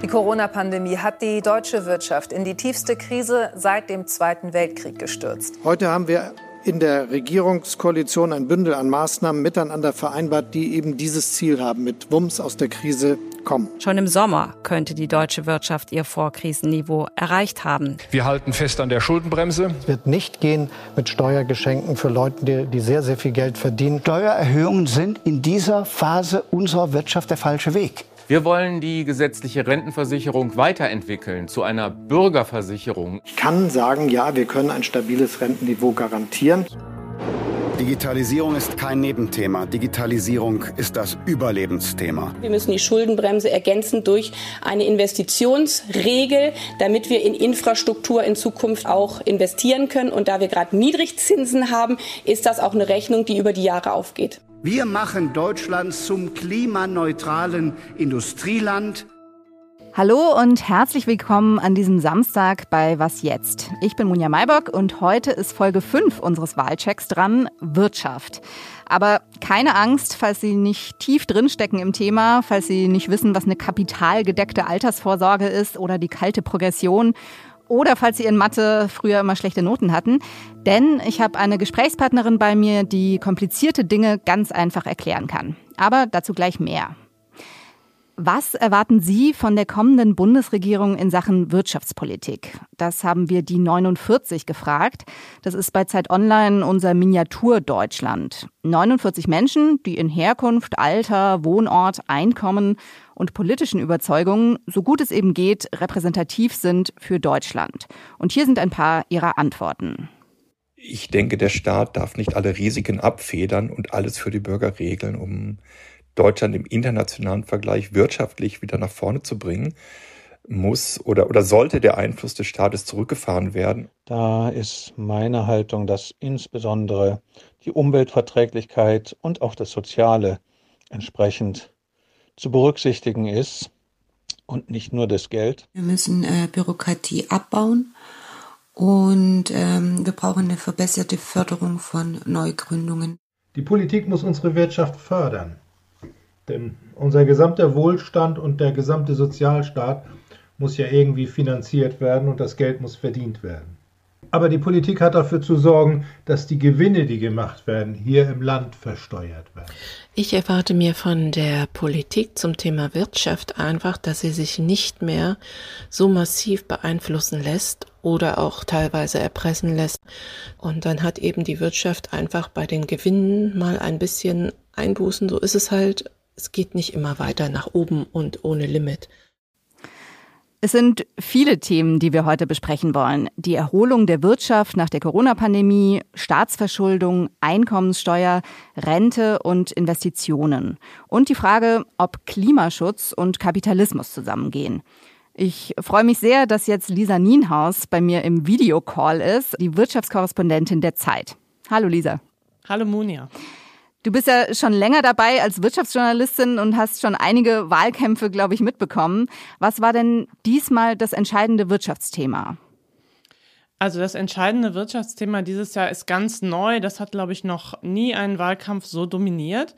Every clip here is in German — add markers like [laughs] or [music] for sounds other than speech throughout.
Die Corona-Pandemie hat die deutsche Wirtschaft in die tiefste Krise seit dem Zweiten Weltkrieg gestürzt. Heute haben wir in der Regierungskoalition ein Bündel an Maßnahmen miteinander vereinbart, die eben dieses Ziel haben, mit Wumms aus der Krise kommen. Schon im Sommer könnte die deutsche Wirtschaft ihr Vorkrisenniveau erreicht haben. Wir halten fest an der Schuldenbremse. Es wird nicht gehen mit Steuergeschenken für Leute, die, die sehr, sehr viel Geld verdienen. Steuererhöhungen sind in dieser Phase unserer Wirtschaft der falsche Weg. Wir wollen die gesetzliche Rentenversicherung weiterentwickeln zu einer Bürgerversicherung. Ich kann sagen, ja, wir können ein stabiles Rentenniveau garantieren. Digitalisierung ist kein Nebenthema. Digitalisierung ist das Überlebensthema. Wir müssen die Schuldenbremse ergänzen durch eine Investitionsregel, damit wir in Infrastruktur in Zukunft auch investieren können. Und da wir gerade Niedrigzinsen haben, ist das auch eine Rechnung, die über die Jahre aufgeht. Wir machen Deutschland zum klimaneutralen Industrieland. Hallo und herzlich willkommen an diesem Samstag bei Was jetzt? Ich bin Munja Maybock und heute ist Folge 5 unseres Wahlchecks dran, Wirtschaft. Aber keine Angst, falls Sie nicht tief drinstecken im Thema, falls Sie nicht wissen, was eine kapitalgedeckte Altersvorsorge ist oder die kalte Progression oder falls Sie in Mathe früher immer schlechte Noten hatten. Denn ich habe eine Gesprächspartnerin bei mir, die komplizierte Dinge ganz einfach erklären kann. Aber dazu gleich mehr. Was erwarten Sie von der kommenden Bundesregierung in Sachen Wirtschaftspolitik? Das haben wir die 49 gefragt. Das ist bei Zeit Online unser Miniatur Deutschland. 49 Menschen, die in Herkunft, Alter, Wohnort, Einkommen und politischen Überzeugungen, so gut es eben geht, repräsentativ sind für Deutschland. Und hier sind ein paar ihrer Antworten. Ich denke, der Staat darf nicht alle Risiken abfedern und alles für die Bürger regeln, um Deutschland im internationalen Vergleich wirtschaftlich wieder nach vorne zu bringen, muss oder, oder sollte der Einfluss des Staates zurückgefahren werden. Da ist meine Haltung, dass insbesondere die Umweltverträglichkeit und auch das Soziale entsprechend zu berücksichtigen ist und nicht nur das Geld. Wir müssen äh, Bürokratie abbauen und ähm, wir brauchen eine verbesserte Förderung von Neugründungen. Die Politik muss unsere Wirtschaft fördern. Denn unser gesamter Wohlstand und der gesamte Sozialstaat muss ja irgendwie finanziert werden und das Geld muss verdient werden. Aber die Politik hat dafür zu sorgen, dass die Gewinne, die gemacht werden, hier im Land versteuert werden. Ich erwarte mir von der Politik zum Thema Wirtschaft einfach, dass sie sich nicht mehr so massiv beeinflussen lässt oder auch teilweise erpressen lässt. Und dann hat eben die Wirtschaft einfach bei den Gewinnen mal ein bisschen Einbußen. So ist es halt es geht nicht immer weiter nach oben und ohne Limit. Es sind viele Themen, die wir heute besprechen wollen. Die Erholung der Wirtschaft nach der Corona-Pandemie, Staatsverschuldung, Einkommenssteuer, Rente und Investitionen. Und die Frage, ob Klimaschutz und Kapitalismus zusammengehen. Ich freue mich sehr, dass jetzt Lisa Nienhaus bei mir im Videocall ist, die Wirtschaftskorrespondentin der Zeit. Hallo Lisa. Hallo Monia. Du bist ja schon länger dabei als Wirtschaftsjournalistin und hast schon einige Wahlkämpfe, glaube ich, mitbekommen. Was war denn diesmal das entscheidende Wirtschaftsthema? Also das entscheidende Wirtschaftsthema dieses Jahr ist ganz neu. Das hat, glaube ich, noch nie einen Wahlkampf so dominiert.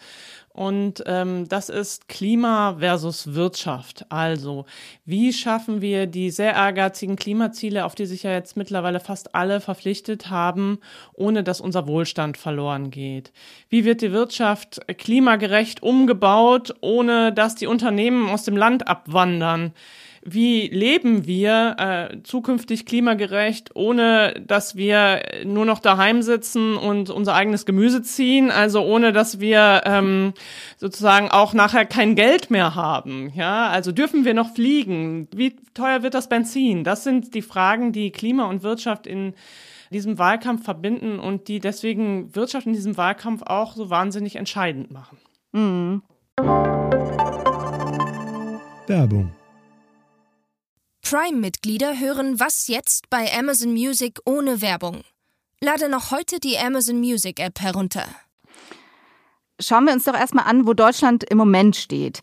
Und ähm, das ist Klima versus Wirtschaft. Also, wie schaffen wir die sehr ehrgeizigen Klimaziele, auf die sich ja jetzt mittlerweile fast alle verpflichtet haben, ohne dass unser Wohlstand verloren geht? Wie wird die Wirtschaft klimagerecht umgebaut, ohne dass die Unternehmen aus dem Land abwandern? Wie leben wir äh, zukünftig klimagerecht, ohne dass wir nur noch daheim sitzen und unser eigenes Gemüse ziehen, also ohne dass wir ähm, sozusagen auch nachher kein Geld mehr haben. Ja, also dürfen wir noch fliegen? Wie teuer wird das Benzin? Das sind die Fragen, die Klima und Wirtschaft in diesem Wahlkampf verbinden und die deswegen Wirtschaft in diesem Wahlkampf auch so wahnsinnig entscheidend machen. Mhm. Werbung Prime-Mitglieder hören Was jetzt bei Amazon Music ohne Werbung. Lade noch heute die Amazon Music App herunter. Schauen wir uns doch erstmal an, wo Deutschland im Moment steht.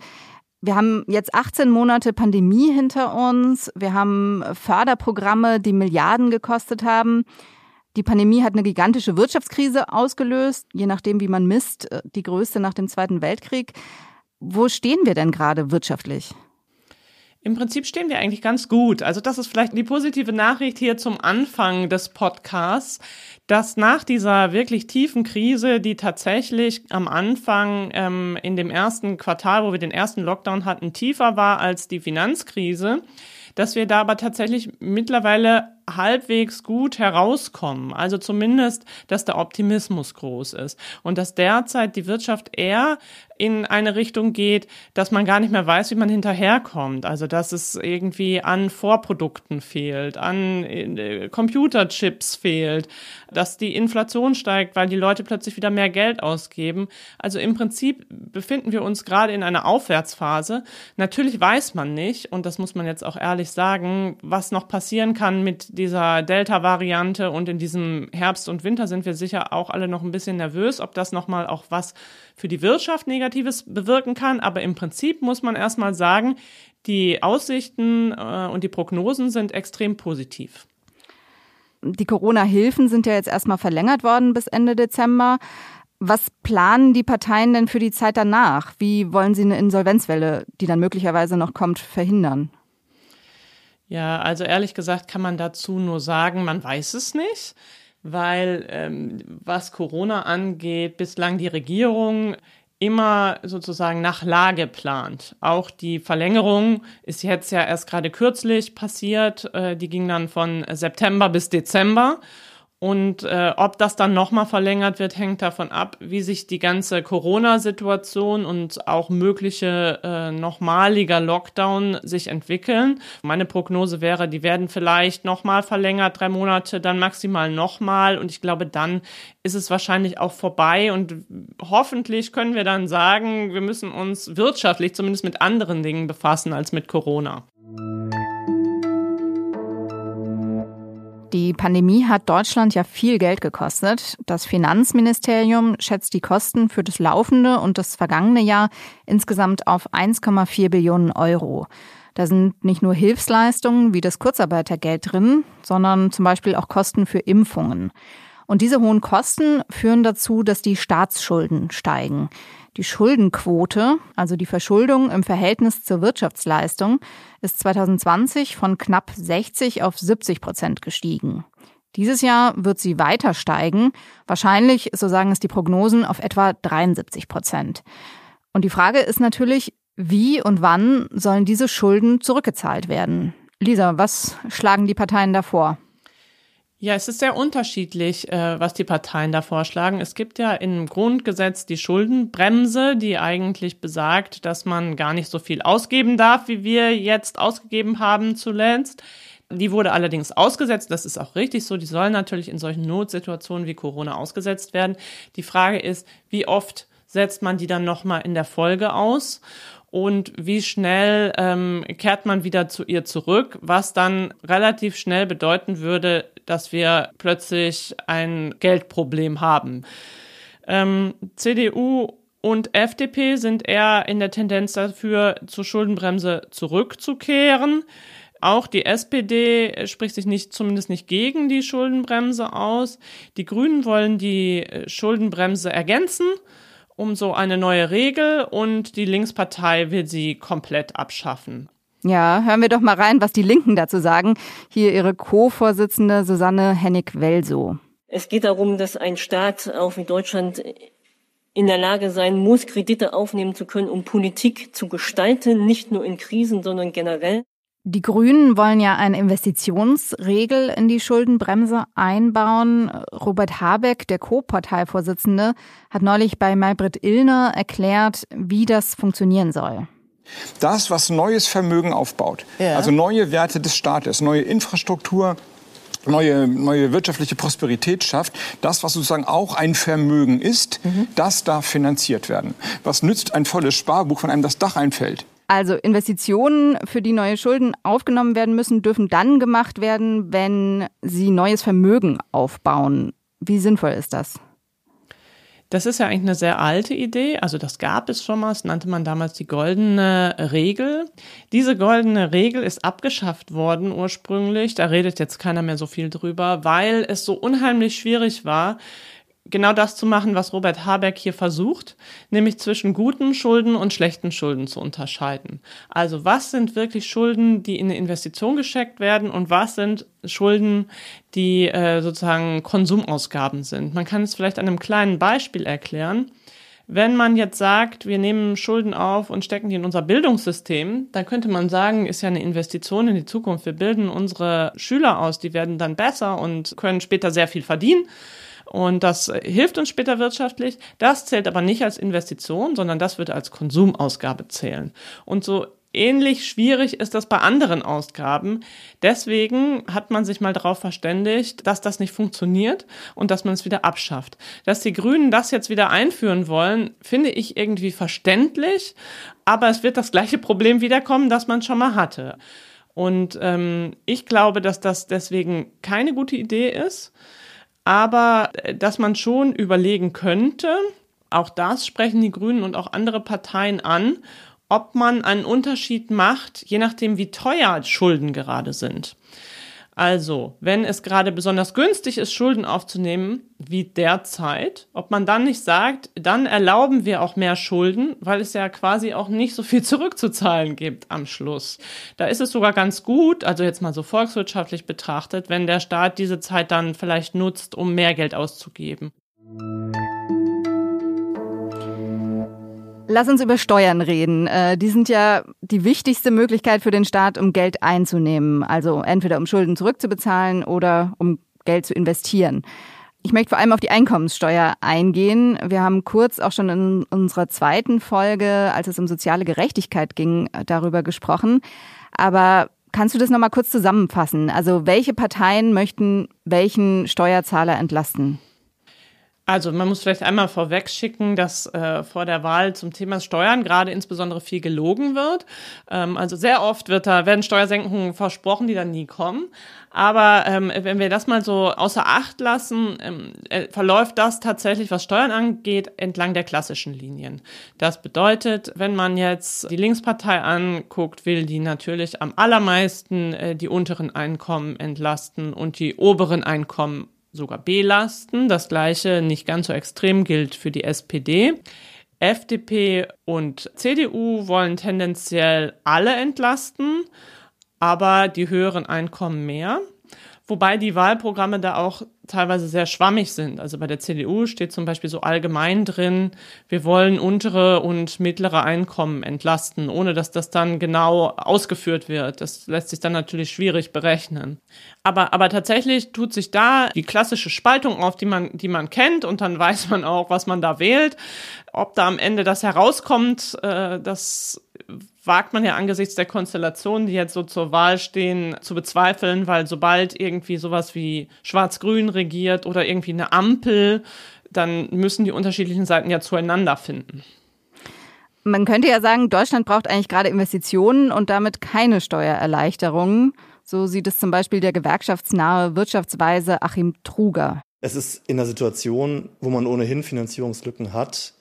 Wir haben jetzt 18 Monate Pandemie hinter uns. Wir haben Förderprogramme, die Milliarden gekostet haben. Die Pandemie hat eine gigantische Wirtschaftskrise ausgelöst, je nachdem, wie man misst, äh, die größte nach dem Zweiten Weltkrieg. Wo stehen wir denn gerade wirtschaftlich? Im Prinzip stehen wir eigentlich ganz gut. Also das ist vielleicht die positive Nachricht hier zum Anfang des Podcasts, dass nach dieser wirklich tiefen Krise, die tatsächlich am Anfang ähm, in dem ersten Quartal, wo wir den ersten Lockdown hatten, tiefer war als die Finanzkrise, dass wir da aber tatsächlich mittlerweile halbwegs gut herauskommen. Also zumindest, dass der Optimismus groß ist und dass derzeit die Wirtschaft eher in eine Richtung geht, dass man gar nicht mehr weiß, wie man hinterherkommt. Also dass es irgendwie an Vorprodukten fehlt, an äh, Computerchips fehlt, dass die Inflation steigt, weil die Leute plötzlich wieder mehr Geld ausgeben. Also im Prinzip befinden wir uns gerade in einer Aufwärtsphase. Natürlich weiß man nicht, und das muss man jetzt auch ehrlich sagen, was noch passieren kann mit dieser Delta-Variante und in diesem Herbst und Winter sind wir sicher auch alle noch ein bisschen nervös, ob das nochmal auch was für die Wirtschaft Negatives bewirken kann. Aber im Prinzip muss man erstmal sagen, die Aussichten äh, und die Prognosen sind extrem positiv. Die Corona-Hilfen sind ja jetzt erstmal verlängert worden bis Ende Dezember. Was planen die Parteien denn für die Zeit danach? Wie wollen sie eine Insolvenzwelle, die dann möglicherweise noch kommt, verhindern? Ja, also ehrlich gesagt kann man dazu nur sagen, man weiß es nicht, weil ähm, was Corona angeht, bislang die Regierung immer sozusagen nach Lage plant. Auch die Verlängerung ist jetzt ja erst gerade kürzlich passiert. Äh, die ging dann von September bis Dezember. Und äh, ob das dann nochmal verlängert wird, hängt davon ab, wie sich die ganze Corona-Situation und auch mögliche äh, nochmaliger Lockdown sich entwickeln. Meine Prognose wäre, die werden vielleicht nochmal verlängert, drei Monate, dann maximal nochmal. Und ich glaube, dann ist es wahrscheinlich auch vorbei. Und hoffentlich können wir dann sagen, wir müssen uns wirtschaftlich zumindest mit anderen Dingen befassen als mit Corona. Die Pandemie hat Deutschland ja viel Geld gekostet. Das Finanzministerium schätzt die Kosten für das laufende und das vergangene Jahr insgesamt auf 1,4 Billionen Euro. Da sind nicht nur Hilfsleistungen wie das Kurzarbeitergeld drin, sondern zum Beispiel auch Kosten für Impfungen. Und diese hohen Kosten führen dazu, dass die Staatsschulden steigen. Die Schuldenquote, also die Verschuldung im Verhältnis zur Wirtschaftsleistung, ist 2020 von knapp 60 auf 70 Prozent gestiegen. Dieses Jahr wird sie weiter steigen, wahrscheinlich, so sagen es die Prognosen, auf etwa 73 Prozent. Und die Frage ist natürlich, wie und wann sollen diese Schulden zurückgezahlt werden? Lisa, was schlagen die Parteien davor? Ja, es ist sehr unterschiedlich, äh, was die Parteien da vorschlagen. Es gibt ja im Grundgesetz die Schuldenbremse, die eigentlich besagt, dass man gar nicht so viel ausgeben darf, wie wir jetzt ausgegeben haben zuletzt. Die wurde allerdings ausgesetzt. Das ist auch richtig so. Die soll natürlich in solchen Notsituationen wie Corona ausgesetzt werden. Die Frage ist, wie oft setzt man die dann nochmal in der Folge aus? Und wie schnell ähm, kehrt man wieder zu ihr zurück, was dann relativ schnell bedeuten würde, dass wir plötzlich ein Geldproblem haben. Ähm, CDU und FDP sind eher in der Tendenz dafür, zur Schuldenbremse zurückzukehren. Auch die SPD spricht sich nicht, zumindest nicht gegen die Schuldenbremse aus. Die Grünen wollen die Schuldenbremse ergänzen um so eine neue Regel und die Linkspartei will sie komplett abschaffen. Ja, hören wir doch mal rein, was die Linken dazu sagen. Hier ihre Co-Vorsitzende Susanne Hennig-Welso. Es geht darum, dass ein Staat, auch wie Deutschland, in der Lage sein muss, Kredite aufnehmen zu können, um Politik zu gestalten, nicht nur in Krisen, sondern generell. Die Grünen wollen ja eine Investitionsregel in die Schuldenbremse einbauen. Robert Habeck, der Co-Parteivorsitzende, hat neulich bei Maybrit Illner erklärt, wie das funktionieren soll. Das, was neues Vermögen aufbaut, ja. also neue Werte des Staates, neue Infrastruktur, neue, neue wirtschaftliche Prosperität schafft, das, was sozusagen auch ein Vermögen ist, mhm. das darf finanziert werden. Was nützt ein volles Sparbuch, wenn einem das Dach einfällt? Also Investitionen, für die neue Schulden aufgenommen werden müssen, dürfen dann gemacht werden, wenn sie neues Vermögen aufbauen. Wie sinnvoll ist das? Das ist ja eigentlich eine sehr alte Idee. Also das gab es schon mal. Das nannte man damals die goldene Regel. Diese goldene Regel ist abgeschafft worden ursprünglich. Da redet jetzt keiner mehr so viel drüber, weil es so unheimlich schwierig war, genau das zu machen, was Robert Habeck hier versucht, nämlich zwischen guten Schulden und schlechten Schulden zu unterscheiden. Also was sind wirklich Schulden, die in eine Investition gescheckt werden und was sind Schulden, die äh, sozusagen Konsumausgaben sind. Man kann es vielleicht an einem kleinen Beispiel erklären. Wenn man jetzt sagt, wir nehmen Schulden auf und stecken die in unser Bildungssystem, dann könnte man sagen, ist ja eine Investition in die Zukunft. Wir bilden unsere Schüler aus, die werden dann besser und können später sehr viel verdienen. Und das hilft uns später wirtschaftlich. Das zählt aber nicht als Investition, sondern das wird als Konsumausgabe zählen. Und so ähnlich schwierig ist das bei anderen Ausgaben. Deswegen hat man sich mal darauf verständigt, dass das nicht funktioniert und dass man es wieder abschafft. Dass die Grünen das jetzt wieder einführen wollen, finde ich irgendwie verständlich, aber es wird das gleiche Problem wiederkommen, das man schon mal hatte. Und ähm, ich glaube, dass das deswegen keine gute Idee ist aber äh, dass man schon überlegen könnte, auch das sprechen die Grünen und auch andere Parteien an, ob man einen Unterschied macht, je nachdem, wie teuer Schulden gerade sind. Also, wenn es gerade besonders günstig ist, Schulden aufzunehmen, wie derzeit, ob man dann nicht sagt, dann erlauben wir auch mehr Schulden, weil es ja quasi auch nicht so viel [laughs] zurückzuzahlen gibt am Schluss. Da ist es sogar ganz gut, also jetzt mal so volkswirtschaftlich betrachtet, wenn der Staat diese Zeit dann vielleicht nutzt, um mehr Geld auszugeben. Lass uns über Steuern reden. Äh, die sind ja die wichtigste Möglichkeit für den Staat, um Geld einzunehmen. Also entweder um Schulden zurückzubezahlen oder um Geld zu investieren. Ich möchte vor allem auf die Einkommenssteuer eingehen. Wir haben kurz auch schon in unserer zweiten Folge, als es um soziale Gerechtigkeit ging, darüber gesprochen. Aber kannst du das nochmal kurz zusammenfassen? Also welche Parteien möchten welchen Steuerzahler entlasten? Also man muss vielleicht einmal vorweg schicken, dass äh, vor der Wahl zum Thema Steuern gerade insbesondere viel gelogen wird. Ähm, also sehr oft wird da werden Steuersenkungen versprochen, die dann nie kommen. Aber ähm, wenn wir das mal so außer Acht lassen, ähm, äh, verläuft das tatsächlich, was Steuern angeht, entlang der klassischen Linien. Das bedeutet, wenn man jetzt die Linkspartei anguckt, will die natürlich am allermeisten äh, die unteren Einkommen entlasten und die oberen Einkommen sogar belasten. Das gleiche nicht ganz so extrem gilt für die SPD. FDP und CDU wollen tendenziell alle entlasten, aber die höheren Einkommen mehr. Wobei die Wahlprogramme da auch teilweise sehr schwammig sind. Also bei der CDU steht zum Beispiel so allgemein drin, wir wollen untere und mittlere Einkommen entlasten, ohne dass das dann genau ausgeführt wird. Das lässt sich dann natürlich schwierig berechnen. Aber, aber tatsächlich tut sich da die klassische Spaltung auf, die man, die man kennt und dann [laughs] weiß man auch, was man da wählt. Ob da am Ende das herauskommt, äh, das wagt man ja angesichts der Konstellationen, die jetzt so zur Wahl stehen, zu bezweifeln, weil sobald irgendwie sowas wie Schwarz-Grün regiert oder irgendwie eine Ampel, dann müssen die unterschiedlichen Seiten ja zueinander finden. Man könnte ja sagen, Deutschland braucht eigentlich gerade Investitionen und damit keine Steuererleichterungen. So sieht es zum Beispiel der gewerkschaftsnahe Wirtschaftsweise Achim Truger. Es ist in einer Situation, wo man ohnehin Finanzierungslücken hat,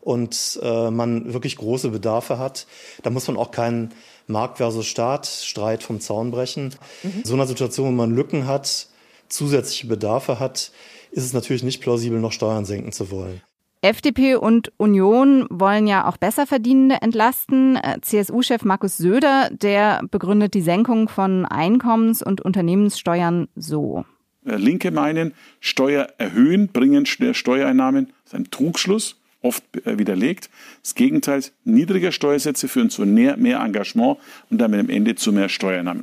und äh, man wirklich große Bedarfe hat, da muss man auch keinen Markt versus Staat Streit vom Zaun brechen. Mhm. So einer Situation, wo man Lücken hat, zusätzliche Bedarfe hat, ist es natürlich nicht plausibel, noch Steuern senken zu wollen. FDP und Union wollen ja auch Besserverdienende entlasten. Äh, CSU-Chef Markus Söder, der begründet die Senkung von Einkommens- und Unternehmenssteuern so. Äh, Linke meinen, Steuer erhöhen, bringen Steuereinnahmen. Das ist ein Trugschluss oft äh, widerlegt. Das Gegenteil, niedrige Steuersätze führen zu mehr, mehr Engagement und damit am Ende zu mehr Steuernahmen.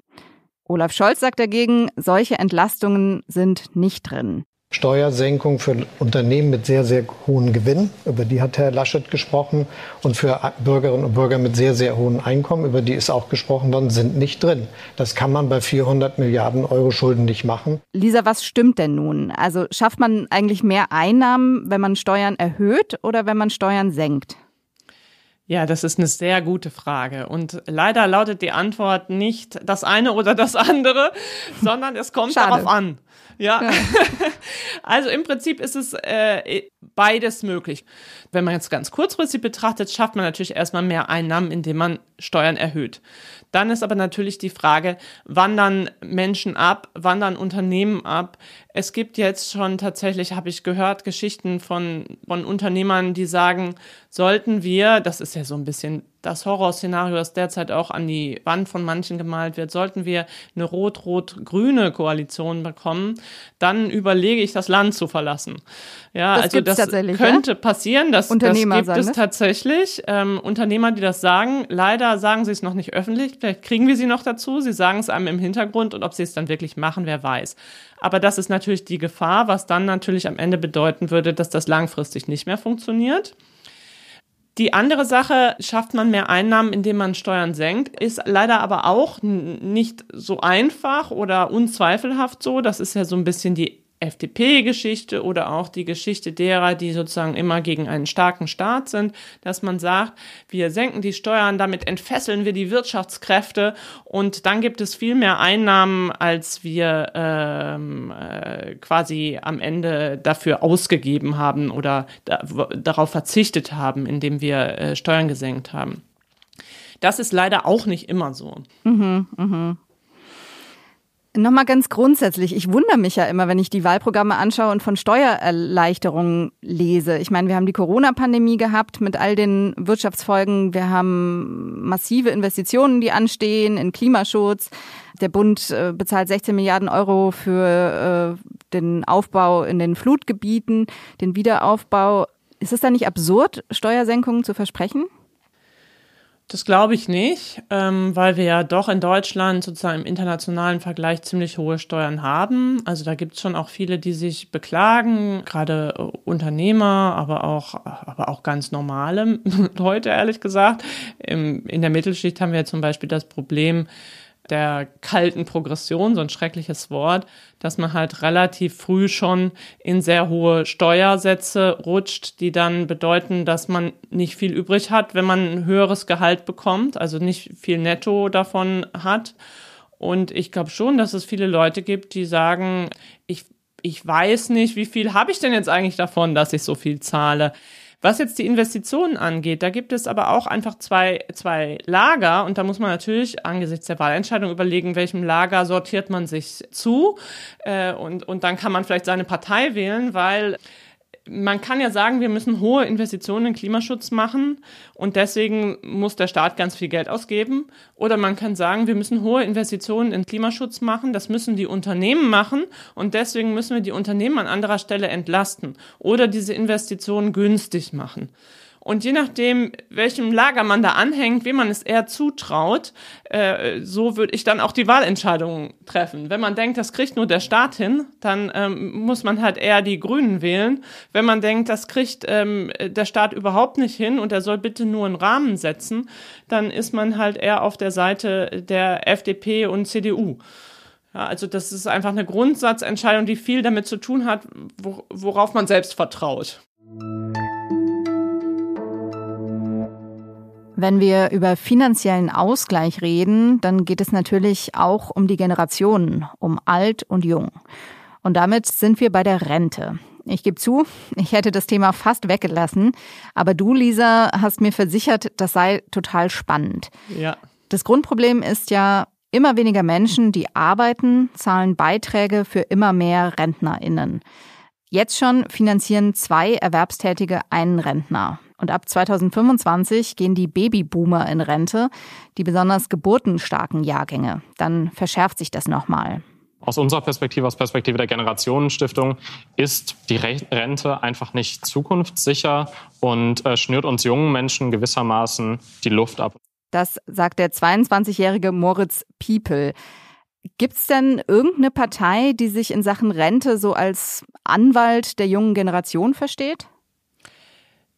Olaf Scholz sagt dagegen, solche Entlastungen sind nicht drin. Steuersenkung für Unternehmen mit sehr, sehr hohen Gewinn, über die hat Herr Laschet gesprochen, und für Bürgerinnen und Bürger mit sehr, sehr hohen Einkommen, über die ist auch gesprochen worden, sind nicht drin. Das kann man bei 400 Milliarden Euro Schulden nicht machen. Lisa, was stimmt denn nun? Also schafft man eigentlich mehr Einnahmen, wenn man Steuern erhöht oder wenn man Steuern senkt? Ja, das ist eine sehr gute Frage. Und leider lautet die Antwort nicht das eine oder das andere, [laughs] sondern es kommt Schade. darauf an. Ja. ja. [laughs] also im Prinzip ist es äh, beides möglich. Wenn man jetzt ganz kurzfristig betrachtet, schafft man natürlich erstmal mehr Einnahmen, indem man Steuern erhöht. Dann ist aber natürlich die Frage, wandern Menschen ab, wandern Unternehmen ab? Es gibt jetzt schon tatsächlich, habe ich gehört, Geschichten von, von Unternehmern, die sagen, sollten wir, das ist ja so ein bisschen das Horrorszenario, das derzeit auch an die Wand von manchen gemalt wird, sollten wir eine rot-rot-grüne Koalition bekommen, dann überlege ich, das Land zu verlassen. Ja, das also das könnte ja? passieren, das, das gibt es tatsächlich. Ähm, Unternehmer, die das sagen, leider sagen sie es noch nicht öffentlich, vielleicht kriegen wir sie noch dazu, sie sagen es einem im Hintergrund und ob sie es dann wirklich machen, wer weiß. Aber das ist natürlich die Gefahr, was dann natürlich am Ende bedeuten würde, dass das langfristig nicht mehr funktioniert. Die andere Sache, schafft man mehr Einnahmen, indem man Steuern senkt, ist leider aber auch nicht so einfach oder unzweifelhaft so. Das ist ja so ein bisschen die FDP-Geschichte oder auch die Geschichte derer, die sozusagen immer gegen einen starken Staat sind, dass man sagt, wir senken die Steuern, damit entfesseln wir die Wirtschaftskräfte und dann gibt es viel mehr Einnahmen, als wir ähm, äh, quasi am Ende dafür ausgegeben haben oder da, darauf verzichtet haben, indem wir äh, Steuern gesenkt haben. Das ist leider auch nicht immer so. Mhm, mh. Nochmal ganz grundsätzlich. Ich wundere mich ja immer, wenn ich die Wahlprogramme anschaue und von Steuererleichterungen lese. Ich meine, wir haben die Corona-Pandemie gehabt mit all den Wirtschaftsfolgen. Wir haben massive Investitionen, die anstehen in Klimaschutz. Der Bund äh, bezahlt 16 Milliarden Euro für äh, den Aufbau in den Flutgebieten, den Wiederaufbau. Ist es da nicht absurd, Steuersenkungen zu versprechen? Das glaube ich nicht, ähm, weil wir ja doch in Deutschland sozusagen im internationalen Vergleich ziemlich hohe Steuern haben. Also da gibt es schon auch viele, die sich beklagen, gerade äh, Unternehmer, aber auch, aber auch ganz normale [laughs] Leute, ehrlich gesagt. Im, in der Mittelschicht haben wir ja zum Beispiel das Problem, der kalten Progression, so ein schreckliches Wort, dass man halt relativ früh schon in sehr hohe Steuersätze rutscht, die dann bedeuten, dass man nicht viel übrig hat, wenn man ein höheres Gehalt bekommt, also nicht viel netto davon hat. Und ich glaube schon, dass es viele Leute gibt, die sagen, ich, ich weiß nicht, wie viel habe ich denn jetzt eigentlich davon, dass ich so viel zahle. Was jetzt die Investitionen angeht, da gibt es aber auch einfach zwei, zwei Lager und da muss man natürlich angesichts der Wahlentscheidung überlegen, welchem Lager sortiert man sich zu äh, und, und dann kann man vielleicht seine Partei wählen, weil man kann ja sagen, wir müssen hohe Investitionen in Klimaschutz machen und deswegen muss der Staat ganz viel Geld ausgeben. Oder man kann sagen, wir müssen hohe Investitionen in Klimaschutz machen, das müssen die Unternehmen machen und deswegen müssen wir die Unternehmen an anderer Stelle entlasten oder diese Investitionen günstig machen. Und je nachdem, welchem Lager man da anhängt, wem man es eher zutraut, äh, so würde ich dann auch die Wahlentscheidungen treffen. Wenn man denkt, das kriegt nur der Staat hin, dann ähm, muss man halt eher die Grünen wählen. Wenn man denkt, das kriegt ähm, der Staat überhaupt nicht hin und er soll bitte nur einen Rahmen setzen, dann ist man halt eher auf der Seite der FDP und CDU. Ja, also das ist einfach eine Grundsatzentscheidung, die viel damit zu tun hat, worauf man selbst vertraut. Wenn wir über finanziellen Ausgleich reden, dann geht es natürlich auch um die Generationen, um alt und jung. Und damit sind wir bei der Rente. Ich gebe zu, ich hätte das Thema fast weggelassen, aber du, Lisa, hast mir versichert, das sei total spannend. Ja. Das Grundproblem ist ja, immer weniger Menschen, die arbeiten, zahlen Beiträge für immer mehr Rentnerinnen. Jetzt schon finanzieren zwei Erwerbstätige einen Rentner. Und ab 2025 gehen die Babyboomer in Rente, die besonders geburtenstarken Jahrgänge. Dann verschärft sich das nochmal. Aus unserer Perspektive, aus Perspektive der Generationenstiftung, ist die Rente einfach nicht zukunftssicher und äh, schnürt uns jungen Menschen gewissermaßen die Luft ab. Das sagt der 22-jährige Moritz Piepel. Gibt es denn irgendeine Partei, die sich in Sachen Rente so als Anwalt der jungen Generation versteht?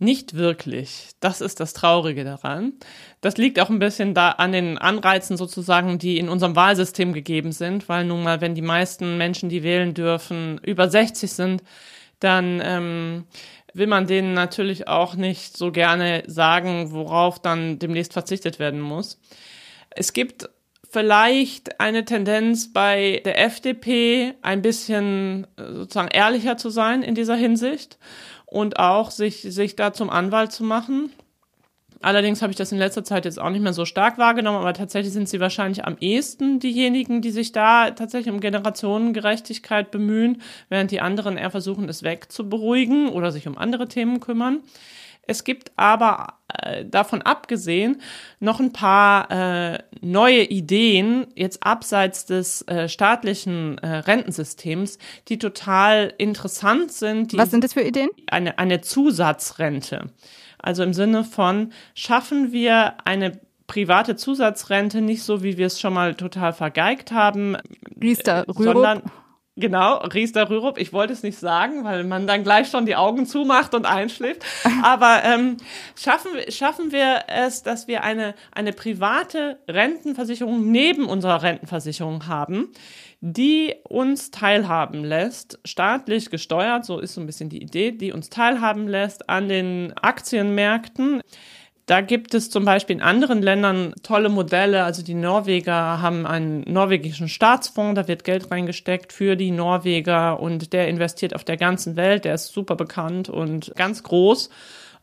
Nicht wirklich. Das ist das Traurige daran. Das liegt auch ein bisschen da an den Anreizen sozusagen, die in unserem Wahlsystem gegeben sind, weil nun mal, wenn die meisten Menschen, die wählen dürfen, über 60 sind, dann ähm, will man denen natürlich auch nicht so gerne sagen, worauf dann demnächst verzichtet werden muss. Es gibt vielleicht eine Tendenz bei der FDP, ein bisschen äh, sozusagen ehrlicher zu sein in dieser Hinsicht und auch sich, sich da zum Anwalt zu machen. Allerdings habe ich das in letzter Zeit jetzt auch nicht mehr so stark wahrgenommen, aber tatsächlich sind sie wahrscheinlich am ehesten diejenigen, die sich da tatsächlich um Generationengerechtigkeit bemühen, während die anderen eher versuchen, es wegzuberuhigen oder sich um andere Themen kümmern. Es gibt aber davon abgesehen noch ein paar äh, neue Ideen, jetzt abseits des äh, staatlichen äh, Rentensystems, die total interessant sind. Was sind das für Ideen? Eine, eine Zusatzrente. Also im Sinne von, schaffen wir eine private Zusatzrente nicht so, wie wir es schon mal total vergeigt haben, Riester, Rürup. sondern Genau, Riester Rürup. Ich wollte es nicht sagen, weil man dann gleich schon die Augen zumacht und einschläft. Aber ähm, schaffen, schaffen wir es, dass wir eine, eine private Rentenversicherung neben unserer Rentenversicherung haben, die uns teilhaben lässt, staatlich gesteuert, so ist so ein bisschen die Idee, die uns teilhaben lässt an den Aktienmärkten. Da gibt es zum Beispiel in anderen Ländern tolle Modelle. Also die Norweger haben einen norwegischen Staatsfonds, da wird Geld reingesteckt für die Norweger und der investiert auf der ganzen Welt. Der ist super bekannt und ganz groß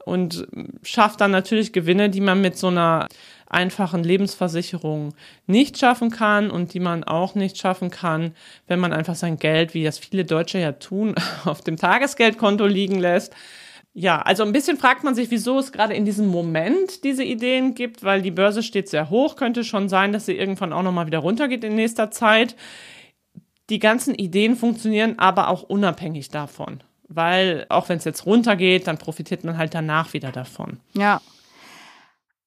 und schafft dann natürlich Gewinne, die man mit so einer einfachen Lebensversicherung nicht schaffen kann und die man auch nicht schaffen kann, wenn man einfach sein Geld, wie das viele Deutsche ja tun, [laughs] auf dem Tagesgeldkonto liegen lässt. Ja, also ein bisschen fragt man sich, wieso es gerade in diesem Moment diese Ideen gibt, weil die Börse steht sehr hoch, könnte schon sein, dass sie irgendwann auch nochmal wieder runtergeht in nächster Zeit. Die ganzen Ideen funktionieren aber auch unabhängig davon, weil auch wenn es jetzt runtergeht, dann profitiert man halt danach wieder davon. Ja,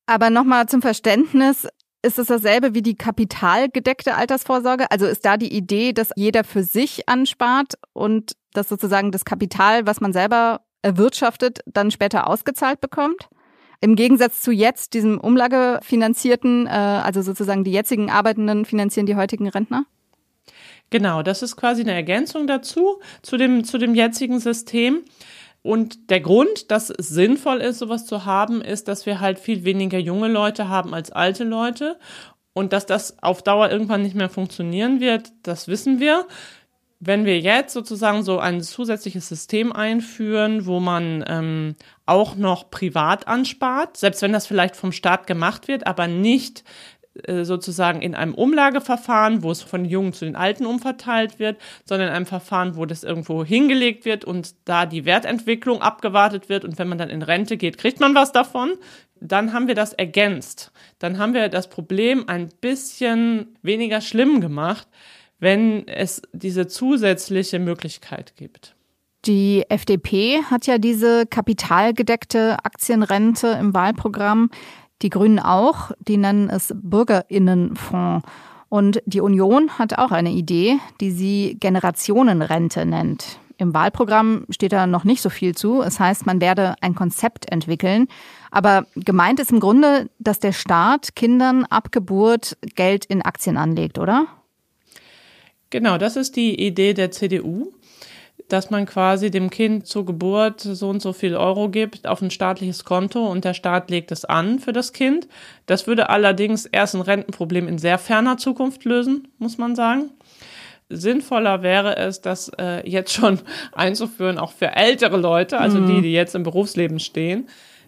aber nochmal zum Verständnis, ist es dasselbe wie die kapitalgedeckte Altersvorsorge? Also ist da die Idee, dass jeder für sich anspart und dass sozusagen das Kapital, was man selber erwirtschaftet, dann später ausgezahlt bekommt? Im Gegensatz zu jetzt, diesem umlagefinanzierten, äh, also sozusagen die jetzigen Arbeitenden finanzieren die heutigen Rentner? Genau, das ist quasi eine Ergänzung dazu, zu dem, zu dem jetzigen System. Und der Grund, dass es sinnvoll ist, sowas zu haben, ist, dass wir halt viel weniger junge Leute haben als alte Leute. Und dass das auf Dauer irgendwann nicht mehr funktionieren wird, das wissen wir. Wenn wir jetzt sozusagen so ein zusätzliches System einführen, wo man ähm, auch noch privat anspart, selbst wenn das vielleicht vom Staat gemacht wird, aber nicht äh, sozusagen in einem Umlageverfahren, wo es von Jungen zu den Alten umverteilt wird, sondern in einem Verfahren, wo das irgendwo hingelegt wird und da die Wertentwicklung abgewartet wird und wenn man dann in Rente geht, kriegt man was davon. Dann haben wir das ergänzt. Dann haben wir das Problem ein bisschen weniger schlimm gemacht, wenn es diese zusätzliche Möglichkeit gibt. Die FDP hat ja diese kapitalgedeckte Aktienrente im Wahlprogramm. Die Grünen auch, die nennen es Bürgerinnenfonds. Und die Union hat auch eine Idee, die sie Generationenrente nennt. Im Wahlprogramm steht da noch nicht so viel zu. Es heißt, man werde ein Konzept entwickeln. Aber gemeint ist im Grunde, dass der Staat Kindern ab Geburt Geld in Aktien anlegt, oder? Genau, das ist die Idee der CDU dass man quasi dem Kind zur Geburt so und so viel Euro gibt auf ein staatliches Konto und der Staat legt es an für das Kind. Das würde allerdings erst ein Rentenproblem in sehr ferner Zukunft lösen, muss man sagen. Sinnvoller wäre es, das äh, jetzt schon [laughs] einzuführen, auch für ältere Leute, also mhm. die, die jetzt im Berufsleben stehen,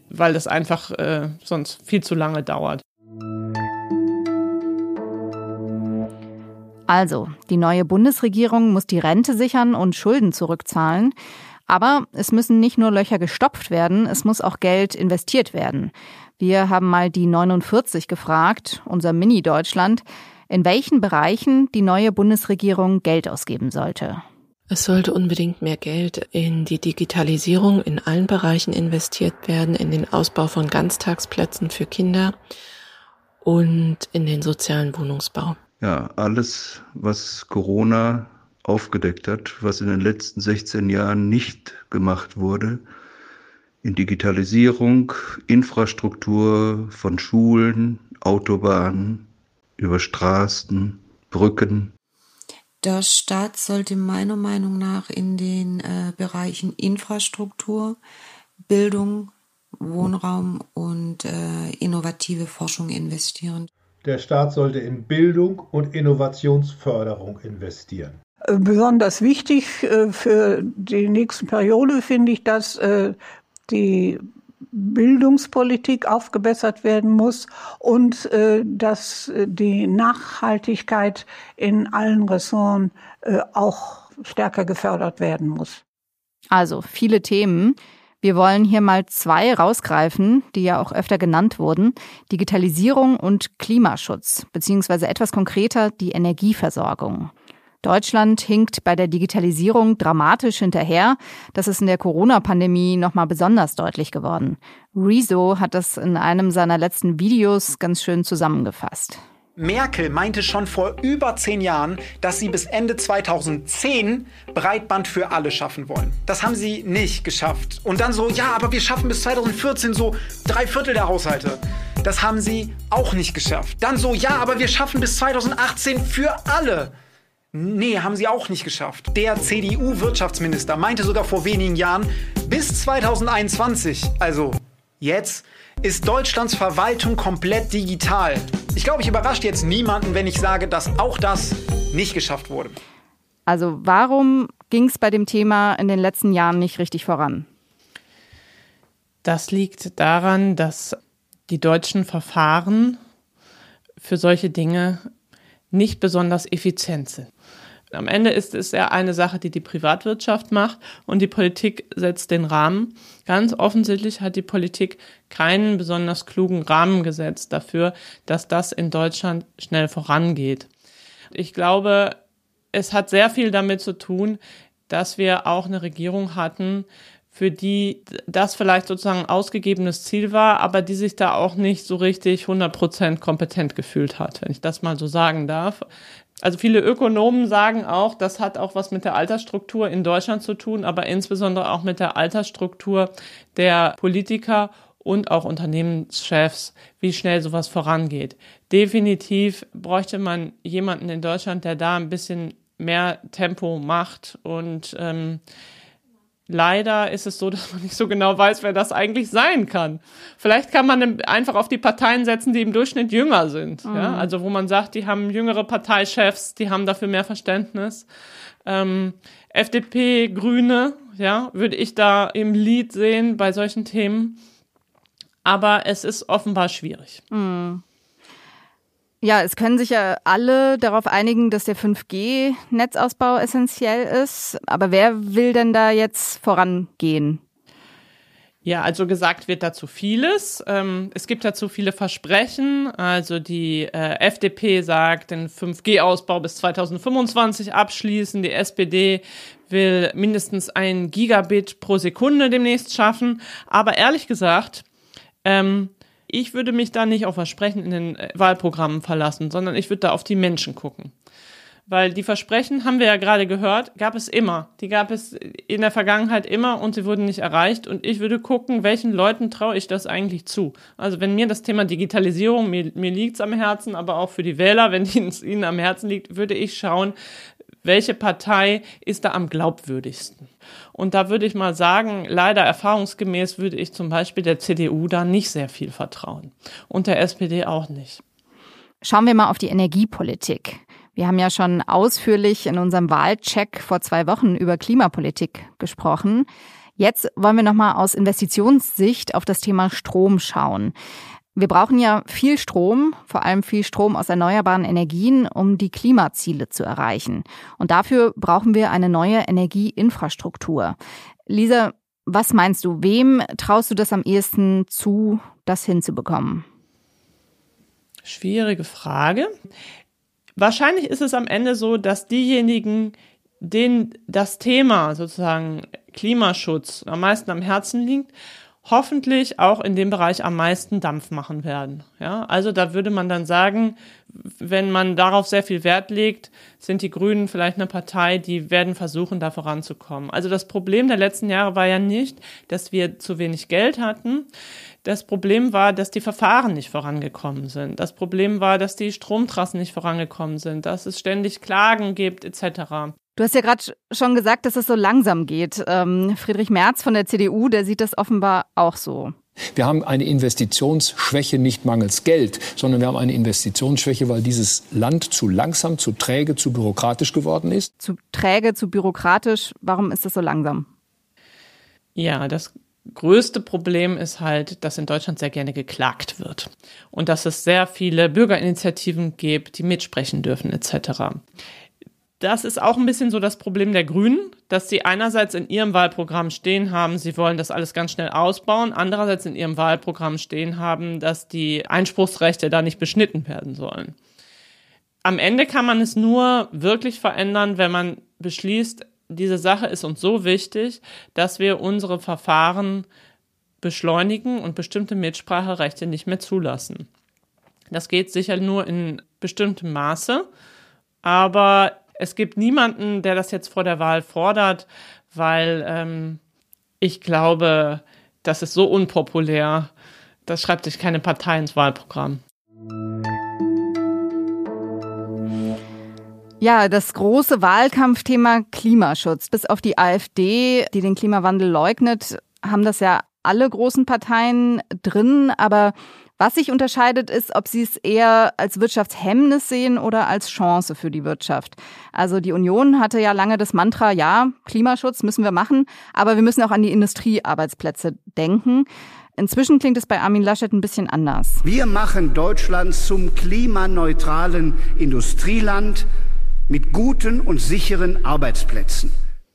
weil das einfach äh, sonst viel zu lange dauert. Also, die neue Bundesregierung muss die Rente sichern und Schulden zurückzahlen. Aber es müssen nicht nur Löcher gestopft werden, es muss auch Geld investiert werden. Wir haben mal die 49 gefragt, unser Mini-Deutschland, in welchen Bereichen die neue Bundesregierung Geld ausgeben sollte. Es sollte unbedingt mehr Geld in die Digitalisierung in allen Bereichen investiert werden, in den Ausbau von Ganztagsplätzen für Kinder und in den sozialen Wohnungsbau ja, alles, was Corona aufgedeckt hat, was in den letzten 16 Jahren nicht gemacht wurde, in Digitalisierung, Infrastruktur von Schulen, Autobahnen, über Straßen, Brücken. Der Staat sollte meiner Meinung nach in den äh, Bereichen Infrastruktur, Bildung, Wohnraum und äh, innovative Forschung investieren. Der Staat sollte in Bildung und Innovationsförderung investieren. Äh, besonders wichtig äh, für die nächste Periode finde ich, dass äh, die Bildungspolitik aufgebessert werden muss und dass die Nachhaltigkeit in allen Ressorts auch stärker gefördert werden muss. Also viele Themen. Wir wollen hier mal zwei rausgreifen, die ja auch öfter genannt wurden. Digitalisierung und Klimaschutz, beziehungsweise etwas konkreter die Energieversorgung. Deutschland hinkt bei der Digitalisierung dramatisch hinterher. Das ist in der Corona-Pandemie nochmal besonders deutlich geworden. Rezo hat das in einem seiner letzten Videos ganz schön zusammengefasst. Merkel meinte schon vor über zehn Jahren, dass sie bis Ende 2010 Breitband für alle schaffen wollen. Das haben sie nicht geschafft. Und dann so, ja, aber wir schaffen bis 2014 so drei Viertel der Haushalte. Das haben sie auch nicht geschafft. Dann so, ja, aber wir schaffen bis 2018 für alle. Nee, haben sie auch nicht geschafft. Der CDU-Wirtschaftsminister meinte sogar vor wenigen Jahren, bis 2021, also jetzt, ist Deutschlands Verwaltung komplett digital. Ich glaube, ich überrasche jetzt niemanden, wenn ich sage, dass auch das nicht geschafft wurde. Also warum ging es bei dem Thema in den letzten Jahren nicht richtig voran? Das liegt daran, dass die deutschen Verfahren für solche Dinge nicht besonders effizient sind. Am Ende ist es ja eine Sache, die die Privatwirtschaft macht und die Politik setzt den Rahmen. Ganz offensichtlich hat die Politik keinen besonders klugen Rahmen gesetzt dafür, dass das in Deutschland schnell vorangeht. Ich glaube, es hat sehr viel damit zu tun, dass wir auch eine Regierung hatten, für die das vielleicht sozusagen ein ausgegebenes Ziel war, aber die sich da auch nicht so richtig 100% kompetent gefühlt hat, wenn ich das mal so sagen darf. Also viele Ökonomen sagen auch, das hat auch was mit der Altersstruktur in Deutschland zu tun, aber insbesondere auch mit der Altersstruktur der Politiker und auch Unternehmenschefs, wie schnell sowas vorangeht. Definitiv bräuchte man jemanden in Deutschland, der da ein bisschen mehr Tempo macht und ähm, Leider ist es so, [laughs] dass man nicht so genau weiß, wer das eigentlich sein kann. Vielleicht kann man einfach auf die Parteien setzen, die im Durchschnitt jünger sind. Mhm. Ja? Also wo man sagt, die haben jüngere Parteichefs, die haben dafür mehr Verständnis. Ähm, FDP, Grüne, ja, würde ich da im Lied sehen bei solchen Themen. Aber es ist offenbar schwierig. Mhm. Ja, es können sich ja alle darauf einigen, dass der 5G-Netzausbau essentiell ist. Aber wer will denn da jetzt vorangehen? Ja, also gesagt wird dazu vieles. Ähm, es gibt dazu viele Versprechen. Also die äh, FDP sagt, den 5G-Ausbau bis 2025 abschließen. Die SPD will mindestens ein Gigabit pro Sekunde demnächst schaffen. Aber ehrlich gesagt, ähm, ich würde mich da nicht auf Versprechen in den äh, Wahlprogrammen verlassen, sondern ich würde da auf die Menschen gucken. Weil die Versprechen, haben wir ja gerade gehört, gab es immer. Die gab es in der Vergangenheit immer und sie wurden nicht erreicht. Und ich würde gucken, welchen Leuten traue ich das eigentlich zu. Also wenn mir das Thema Digitalisierung, mir, mir liegt es am Herzen, aber auch für die Wähler, wenn [laughs] es ihnen am Herzen liegt, würde ich schauen, welche Partei ist da am glaubwürdigsten. Und da würde ich mal sagen, leider erfahrungsgemäß würde ich zum Beispiel der CDU da nicht sehr viel vertrauen und der SPD auch nicht. Schauen wir mal auf die Energiepolitik. Wir haben ja schon ausführlich in unserem Wahlcheck vor zwei Wochen über Klimapolitik gesprochen. Jetzt wollen wir noch mal aus Investitionssicht auf das Thema Strom schauen. Wir brauchen ja viel Strom, vor allem viel Strom aus erneuerbaren Energien, um die Klimaziele zu erreichen. Und dafür brauchen wir eine neue Energieinfrastruktur. Lisa, was meinst du, wem traust du das am ehesten zu, das hinzubekommen? Schwierige Frage. Wahrscheinlich ist es am Ende so, dass diejenigen, denen das Thema sozusagen Klimaschutz am meisten am Herzen liegt hoffentlich auch in dem Bereich am meisten Dampf machen werden. Ja, also da würde man dann sagen, wenn man darauf sehr viel Wert legt, sind die Grünen vielleicht eine Partei, die werden versuchen, da voranzukommen. Also das Problem der letzten Jahre war ja nicht, dass wir zu wenig Geld hatten. Das Problem war, dass die Verfahren nicht vorangekommen sind. Das Problem war, dass die Stromtrassen nicht vorangekommen sind, dass es ständig Klagen gibt etc. Du hast ja gerade schon gesagt, dass es so langsam geht. Ähm, Friedrich Merz von der CDU, der sieht das offenbar auch so. Wir haben eine Investitionsschwäche nicht mangels Geld, sondern wir haben eine Investitionsschwäche, weil dieses Land zu langsam, zu träge, zu bürokratisch geworden ist. Zu träge, zu bürokratisch. Warum ist das so langsam? Ja, das größte Problem ist halt, dass in Deutschland sehr gerne geklagt wird und dass es sehr viele Bürgerinitiativen gibt, die mitsprechen dürfen etc. Das ist auch ein bisschen so das Problem der Grünen, dass sie einerseits in ihrem Wahlprogramm stehen haben, sie wollen das alles ganz schnell ausbauen, andererseits in ihrem Wahlprogramm stehen haben, dass die Einspruchsrechte da nicht beschnitten werden sollen. Am Ende kann man es nur wirklich verändern, wenn man beschließt, diese Sache ist uns so wichtig, dass wir unsere Verfahren beschleunigen und bestimmte Mitspracherechte nicht mehr zulassen. Das geht sicher nur in bestimmtem Maße, aber es gibt niemanden, der das jetzt vor der Wahl fordert, weil ähm, ich glaube, das ist so unpopulär. Das schreibt sich keine Partei ins Wahlprogramm. Ja, das große Wahlkampfthema Klimaschutz. Bis auf die AfD, die den Klimawandel leugnet, haben das ja alle großen Parteien drin. Aber was sich unterscheidet, ist, ob sie es eher als Wirtschaftshemmnis sehen oder als Chance für die Wirtschaft. Also die Union hatte ja lange das Mantra, ja, Klimaschutz müssen wir machen, aber wir müssen auch an die Industriearbeitsplätze denken. Inzwischen klingt es bei Armin Laschet ein bisschen anders. Wir machen Deutschland zum klimaneutralen Industrieland mit guten und sicheren Arbeitsplätzen.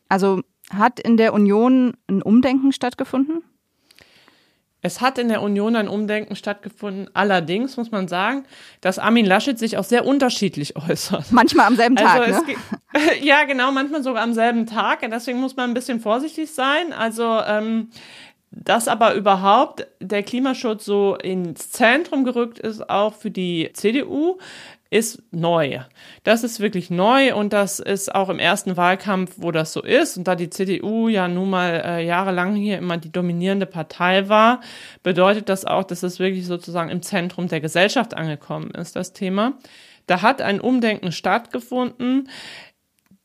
Also hat in der Union ein Umdenken stattgefunden? Es hat in der Union ein Umdenken stattgefunden. Allerdings muss man sagen, dass Armin Laschet sich auch sehr unterschiedlich [laughs] äußert. Manchmal am selben Tag. Also ne? [laughs] ja, genau, manchmal sogar am selben Tag. Deswegen muss man ein bisschen vorsichtig sein. Also, ähm, dass aber überhaupt der Klimaschutz so ins Zentrum gerückt ist, auch für die CDU, ist neu. Das ist wirklich neu und das ist auch im ersten Wahlkampf, wo das so ist. Und da die CDU ja nun mal äh, jahrelang hier immer die dominierende Partei war, bedeutet das auch, dass es wirklich sozusagen im Zentrum der Gesellschaft angekommen ist, das Thema. Da hat ein Umdenken stattgefunden.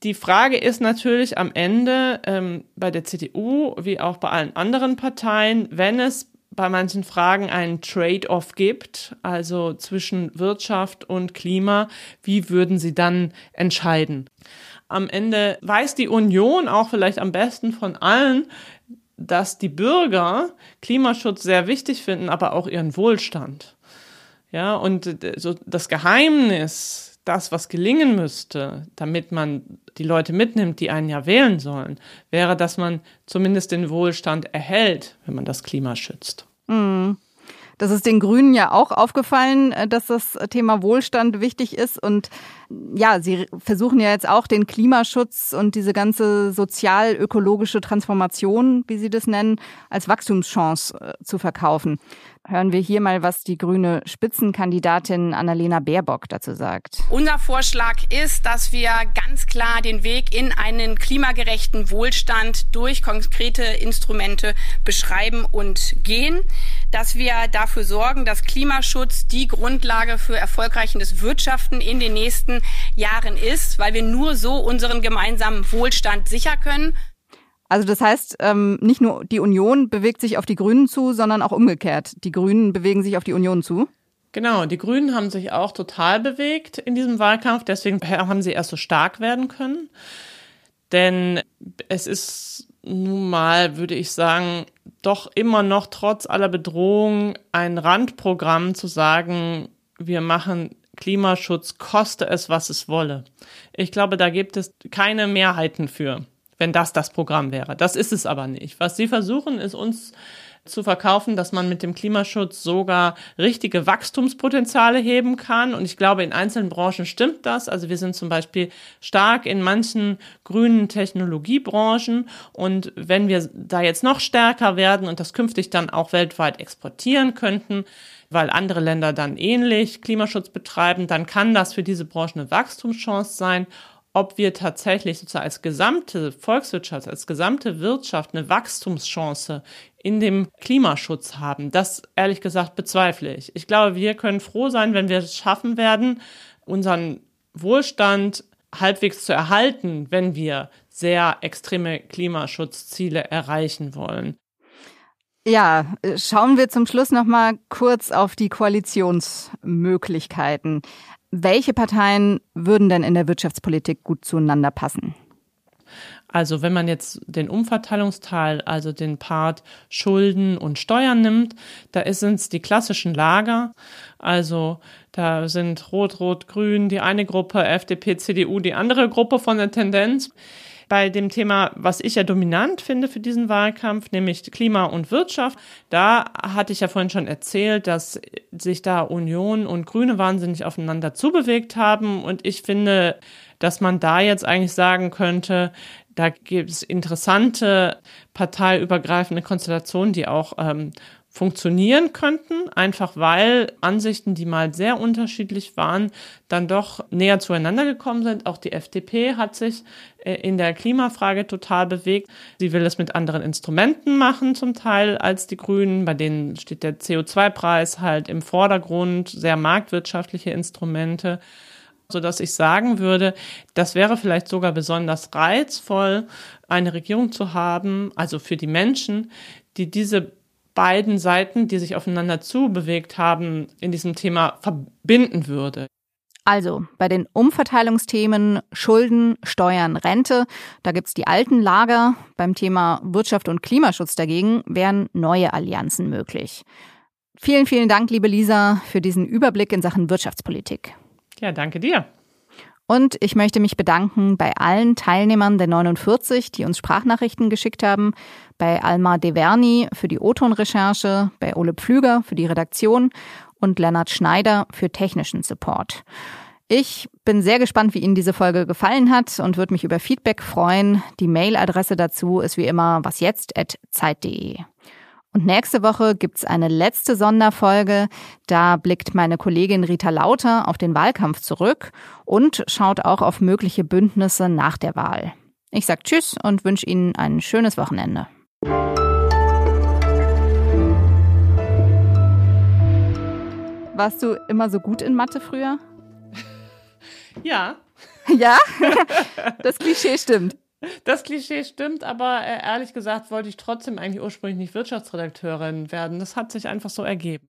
Die Frage ist natürlich am Ende ähm, bei der CDU wie auch bei allen anderen Parteien, wenn es bei manchen Fragen einen Trade-off gibt, also zwischen Wirtschaft und Klima, wie würden Sie dann entscheiden? Am Ende weiß die Union auch vielleicht am besten von allen, dass die Bürger Klimaschutz sehr wichtig finden, aber auch ihren Wohlstand. Ja, und so das Geheimnis, das, was gelingen müsste, damit man die Leute mitnimmt, die einen ja wählen sollen, wäre, dass man zumindest den Wohlstand erhält, wenn man das Klima schützt. Mhm. Das ist den Grünen ja auch aufgefallen, äh, dass das Thema Wohlstand wichtig ist. Und ja, sie versuchen ja jetzt auch den Klimaschutz und diese ganze sozial-ökologische Transformation, wie sie das nennen, als Wachstumschance äh, zu verkaufen. Hören wir hier mal, was die grüne Spitzenkandidatin Annalena Baerbock dazu sagt. Unser Vorschlag ist, dass wir ganz klar den Weg in einen klimagerechten Wohlstand durch konkrete Instrumente beschreiben und gehen, dass wir dafür sorgen, dass Klimaschutz die Grundlage für erfolgreiches Wirtschaften in den nächsten Jahren ist, weil wir nur so unseren gemeinsamen Wohlstand sichern können. Also das heißt, ähm, nicht nur die Union bewegt sich auf die Grünen zu, sondern auch umgekehrt. Die Grünen bewegen sich auf die Union zu. Genau, die Grünen haben sich auch total bewegt in diesem Wahlkampf, deswegen haben sie erst so stark werden können. Denn es ist nun mal, würde ich sagen, doch immer noch trotz aller Bedrohung ein Randprogramm zu sagen, wir machen Klimaschutz, koste es, was es wolle. Ich glaube, da gibt es keine Mehrheiten für wenn das das Programm wäre. Das ist es aber nicht. Was sie versuchen, ist uns zu verkaufen, dass man mit dem Klimaschutz sogar richtige Wachstumspotenziale heben kann. Und ich glaube, in einzelnen Branchen stimmt das. Also wir sind zum Beispiel stark in manchen grünen Technologiebranchen. Und wenn wir da jetzt noch stärker werden und das künftig dann auch weltweit exportieren könnten, weil andere Länder dann ähnlich Klimaschutz betreiben, dann kann das für diese Branche eine Wachstumschance sein ob wir tatsächlich sozusagen als gesamte Volkswirtschaft, als gesamte Wirtschaft eine Wachstumschance in dem Klimaschutz haben, das ehrlich gesagt bezweifle ich. Ich glaube, wir können froh sein, wenn wir es schaffen werden, unseren Wohlstand halbwegs zu erhalten, wenn wir sehr extreme Klimaschutzziele erreichen wollen. Ja, schauen wir zum Schluss noch mal kurz auf die Koalitionsmöglichkeiten. Welche Parteien würden denn in der Wirtschaftspolitik gut zueinander passen? Also wenn man jetzt den Umverteilungsteil, also den Part Schulden und Steuern nimmt, da sind es die klassischen Lager. Also da sind Rot, Rot, Grün die eine Gruppe, FDP, CDU die andere Gruppe von der Tendenz bei dem Thema, was ich ja dominant finde für diesen Wahlkampf, nämlich Klima und Wirtschaft. Da hatte ich ja vorhin schon erzählt, dass sich da Union und Grüne wahnsinnig aufeinander zubewegt haben. Und ich finde, dass man da jetzt eigentlich sagen könnte, da gibt es interessante parteiübergreifende Konstellationen, die auch ähm, funktionieren könnten, einfach weil Ansichten, die mal sehr unterschiedlich waren, dann doch näher zueinander gekommen sind. Auch die FDP hat sich äh, in der Klimafrage total bewegt. Sie will es mit anderen Instrumenten machen zum Teil als die Grünen. Bei denen steht der CO2-Preis halt im Vordergrund, sehr marktwirtschaftliche Instrumente so dass ich sagen würde, das wäre vielleicht sogar besonders reizvoll, eine Regierung zu haben, also für die Menschen, die diese beiden Seiten, die sich aufeinander zubewegt haben, in diesem Thema verbinden würde. Also bei den Umverteilungsthemen Schulden, Steuern, Rente, da gibt's die alten Lager. Beim Thema Wirtschaft und Klimaschutz dagegen wären neue Allianzen möglich. Vielen, vielen Dank, liebe Lisa, für diesen Überblick in Sachen Wirtschaftspolitik. Ja, danke dir. Und ich möchte mich bedanken bei allen Teilnehmern der 49, die uns Sprachnachrichten geschickt haben, bei Alma Deverni für die O-Ton-Recherche, bei Ole Pflüger für die Redaktion und Lennart Schneider für technischen Support. Ich bin sehr gespannt, wie Ihnen diese Folge gefallen hat und würde mich über Feedback freuen. Die Mailadresse dazu ist wie immer wasjetzt.zeit.de. Und nächste Woche gibt's eine letzte Sonderfolge. Da blickt meine Kollegin Rita Lauter auf den Wahlkampf zurück und schaut auch auf mögliche Bündnisse nach der Wahl. Ich sag Tschüss und wünsche Ihnen ein schönes Wochenende. Warst du immer so gut in Mathe früher? Ja. [laughs] Ja? Das Klischee stimmt. Das Klischee stimmt, aber äh, ehrlich gesagt wollte ich trotzdem eigentlich ursprünglich nicht Wirtschaftsredakteurin werden. Das hat sich einfach so ergeben.